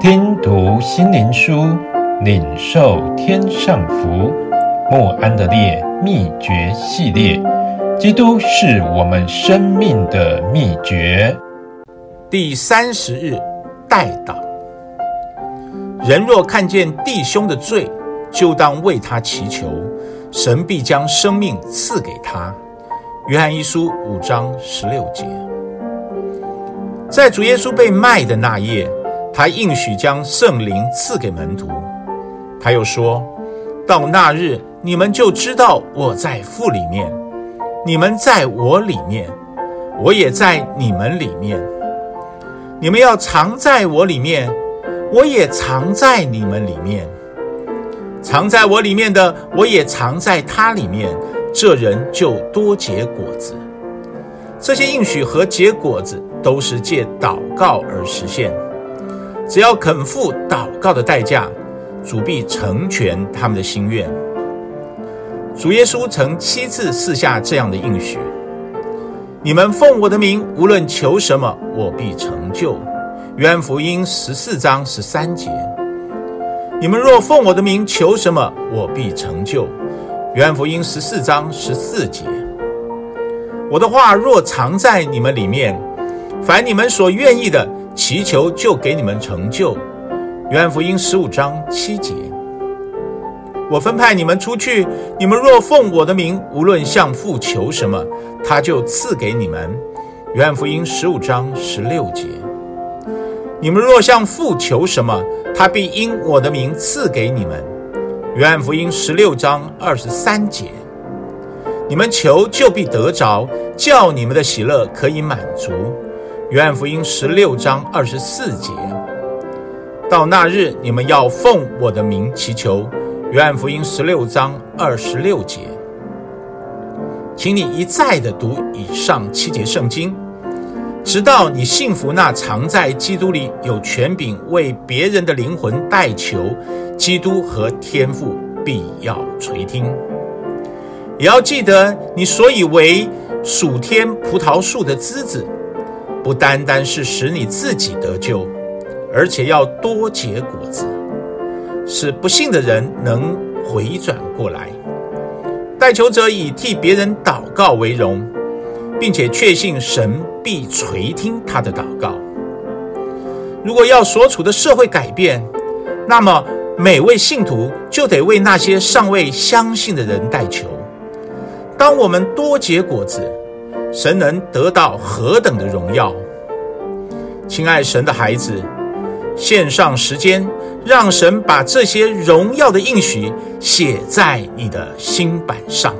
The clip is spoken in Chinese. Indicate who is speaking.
Speaker 1: 听读心灵书，领受天上福。莫安的烈秘诀系列，基督是我们生命的秘诀。
Speaker 2: 第三十日，代祷。人若看见弟兄的罪，就当为他祈求，神必将生命赐给他。约翰一书五章十六节。在主耶稣被卖的那夜，他应许将圣灵赐给门徒。他又说：“到那日，你们就知道我在父里面，你们在我里面，我也在你们里面。你们要常在我里面，我也常在你们里面。常在我里面的，我也常在他里面。这人就多结果子。这些应许和结果子。”都是借祷告而实现。只要肯付祷告的代价，主必成全他们的心愿。主耶稣曾七次赐下这样的应许：你们奉我的名，无论求什么，我必成就。约翰福音十四章十三节。你们若奉我的名求什么，我必成就。约翰福音十四章十四节。我的话若藏在你们里面。凡你们所愿意的，祈求就给你们成就。约翰福音十五章七节。我分派你们出去，你们若奉我的名，无论向父求什么，他就赐给你们。约翰福音十五章十六节。你们若向父求什么，他必因我的名赐给你们。约翰福音十六章二十三节。你们求就必得着，叫你们的喜乐可以满足。约翰福音十六章二十四节，到那日你们要奉我的名祈求。约翰福音十六章二十六节，请你一再的读以上七节圣经，直到你信服那常在基督里有权柄为别人的灵魂代求，基督和天父必要垂听。也要记得你所以为属天葡萄树的枝子。不单单是使你自己得救，而且要多结果子，使不信的人能回转过来。代求者以替别人祷告为荣，并且确信神必垂听他的祷告。如果要所处的社会改变，那么每位信徒就得为那些尚未相信的人代求。当我们多结果子，神能得到何等的荣耀！亲爱神的孩子，献上时间，让神把这些荣耀的应许写在你的心板上。